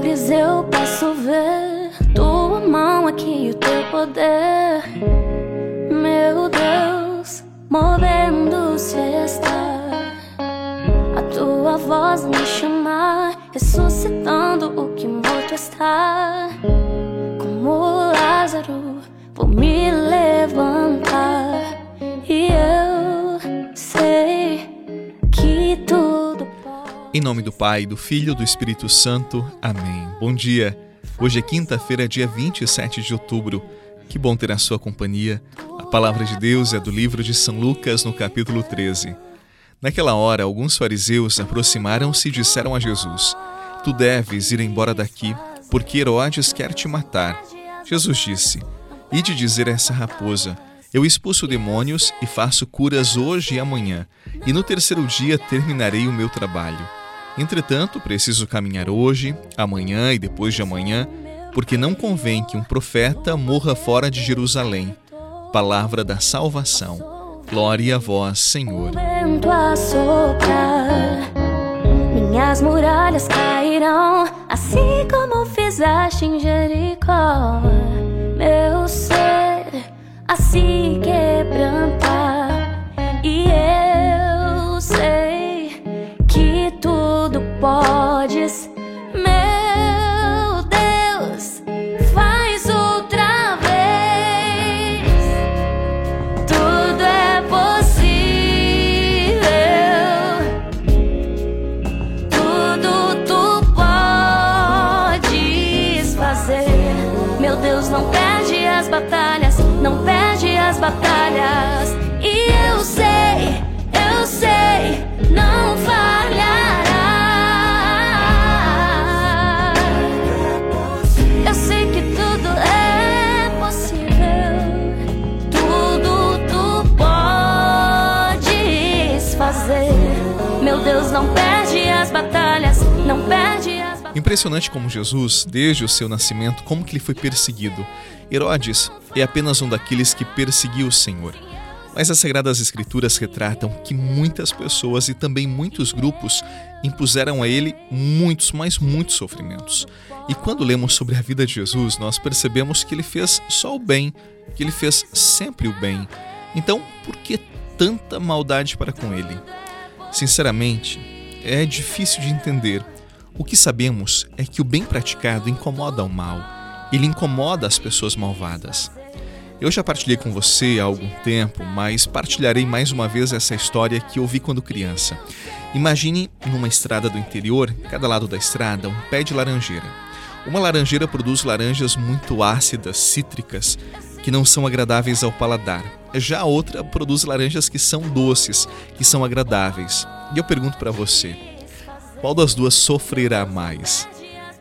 milagres eu posso ver. Tua mão aqui e o teu poder. Meu Deus, movendo-se está. A tua voz me chamar, ressuscitando o que morto está. Como Lázaro, vou me levantar. E eu sei que pode. Em nome do Pai, do Filho e do Espírito Santo. Amém. Bom dia. Hoje é quinta-feira, dia 27 de outubro. Que bom ter a sua companhia. A palavra de Deus é do livro de São Lucas, no capítulo 13. Naquela hora, alguns fariseus aproximaram-se e disseram a Jesus: Tu deves ir embora daqui, porque Herodes quer te matar. Jesus disse: Ide dizer a essa raposa: Eu expulso demônios e faço curas hoje e amanhã, e no terceiro dia terminarei o meu trabalho. Entretanto, preciso caminhar hoje, amanhã e depois de amanhã, porque não convém que um profeta morra fora de Jerusalém. Palavra da salvação. Glória a vós, Senhor. minhas muralhas cairão, assim como fizeste em Jericó. Meu ser a se Deus, não perde as batalhas, não perde as batalhas. Impressionante como Jesus, desde o seu nascimento, como que ele foi perseguido. Herodes é apenas um daqueles que perseguiu o Senhor. Mas as Sagradas Escrituras retratam que muitas pessoas e também muitos grupos impuseram a ele muitos, mas muitos sofrimentos. E quando lemos sobre a vida de Jesus, nós percebemos que ele fez só o bem, que ele fez sempre o bem. Então, por que tanta maldade para com ele? Sinceramente, é difícil de entender. O que sabemos é que o bem praticado incomoda o mal. Ele incomoda as pessoas malvadas. Eu já partilhei com você há algum tempo, mas partilharei mais uma vez essa história que ouvi quando criança. Imagine numa estrada do interior, cada lado da estrada, um pé de laranjeira. Uma laranjeira produz laranjas muito ácidas, cítricas, que não são agradáveis ao paladar. Já a outra produz laranjas que são doces, que são agradáveis. E eu pergunto para você, qual das duas sofrerá mais?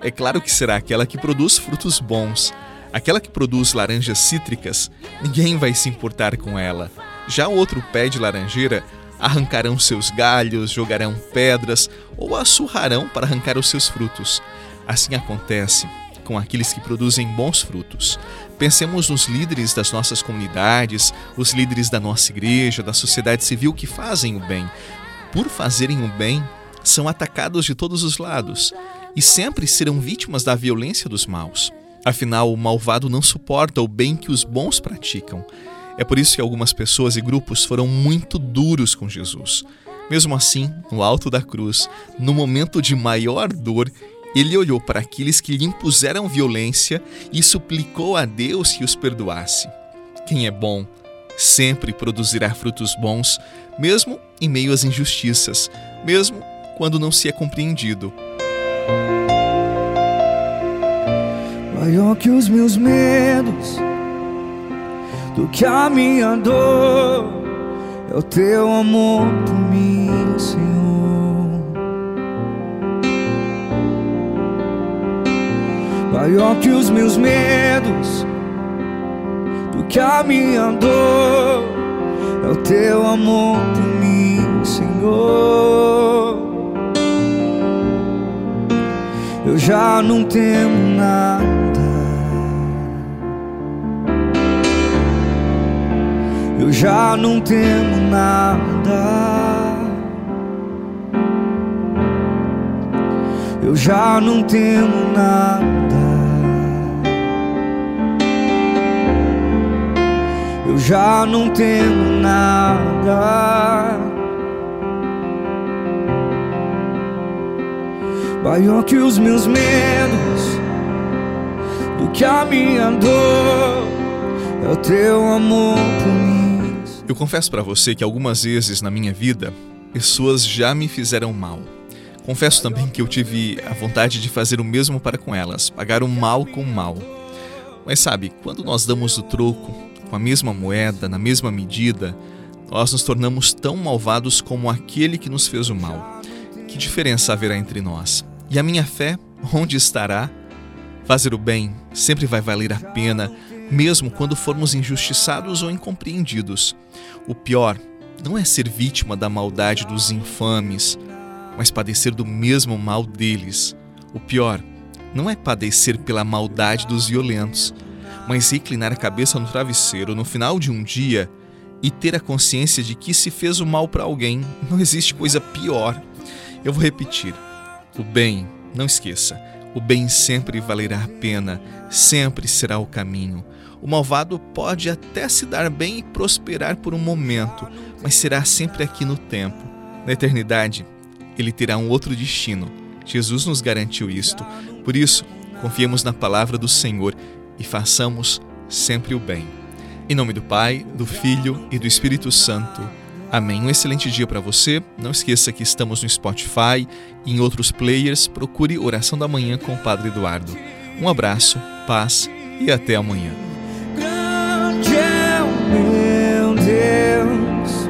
É claro que será aquela que produz frutos bons. Aquela que produz laranjas cítricas, ninguém vai se importar com ela. Já o outro pé de laranjeira arrancarão seus galhos, jogarão pedras ou a surrarão para arrancar os seus frutos. Assim acontece com aqueles que produzem bons frutos. Pensemos nos líderes das nossas comunidades, os líderes da nossa igreja, da sociedade civil que fazem o bem. Por fazerem o bem, são atacados de todos os lados e sempre serão vítimas da violência dos maus. Afinal, o malvado não suporta o bem que os bons praticam. É por isso que algumas pessoas e grupos foram muito duros com Jesus. Mesmo assim, no alto da cruz, no momento de maior dor, ele olhou para aqueles que lhe impuseram violência e suplicou a Deus que os perdoasse. Quem é bom sempre produzirá frutos bons, mesmo em meio às injustiças, mesmo quando não se é compreendido. Maior que os meus medos, do que a minha dor, é o teu amor por mim, Senhor. Maior que os meus medos, do que a minha dor, é o teu amor por mim, Senhor. Eu já não temo nada. Eu já não temo nada. eu já não temo nada. Eu já não temo nada. Maior que os meus medos, do que a minha dor, é o teu amor por mim. Eu confesso para você que algumas vezes na minha vida, pessoas já me fizeram mal. Confesso também que eu tive a vontade de fazer o mesmo para com elas, pagar o mal com o mal. Mas sabe, quando nós damos o troco com a mesma moeda, na mesma medida, nós nos tornamos tão malvados como aquele que nos fez o mal. Que diferença haverá entre nós? E a minha fé, onde estará? Fazer o bem sempre vai valer a pena, mesmo quando formos injustiçados ou incompreendidos. O pior não é ser vítima da maldade dos infames, mas padecer do mesmo mal deles. O pior não é padecer pela maldade dos violentos, mas reclinar a cabeça no travesseiro no final de um dia e ter a consciência de que se fez o mal para alguém. Não existe coisa pior. Eu vou repetir. O bem, não esqueça, o bem sempre valerá a pena, sempre será o caminho. O malvado pode até se dar bem e prosperar por um momento, mas será sempre aqui no tempo. Na eternidade, ele terá um outro destino. Jesus nos garantiu isto. Por isso, confiemos na palavra do Senhor e façamos sempre o bem. Em nome do Pai, do Filho e do Espírito Santo. Amém. Um excelente dia para você. Não esqueça que estamos no Spotify e em outros players. Procure Oração da Manhã com o Padre Eduardo. Um abraço, paz e até amanhã. É meu Deus,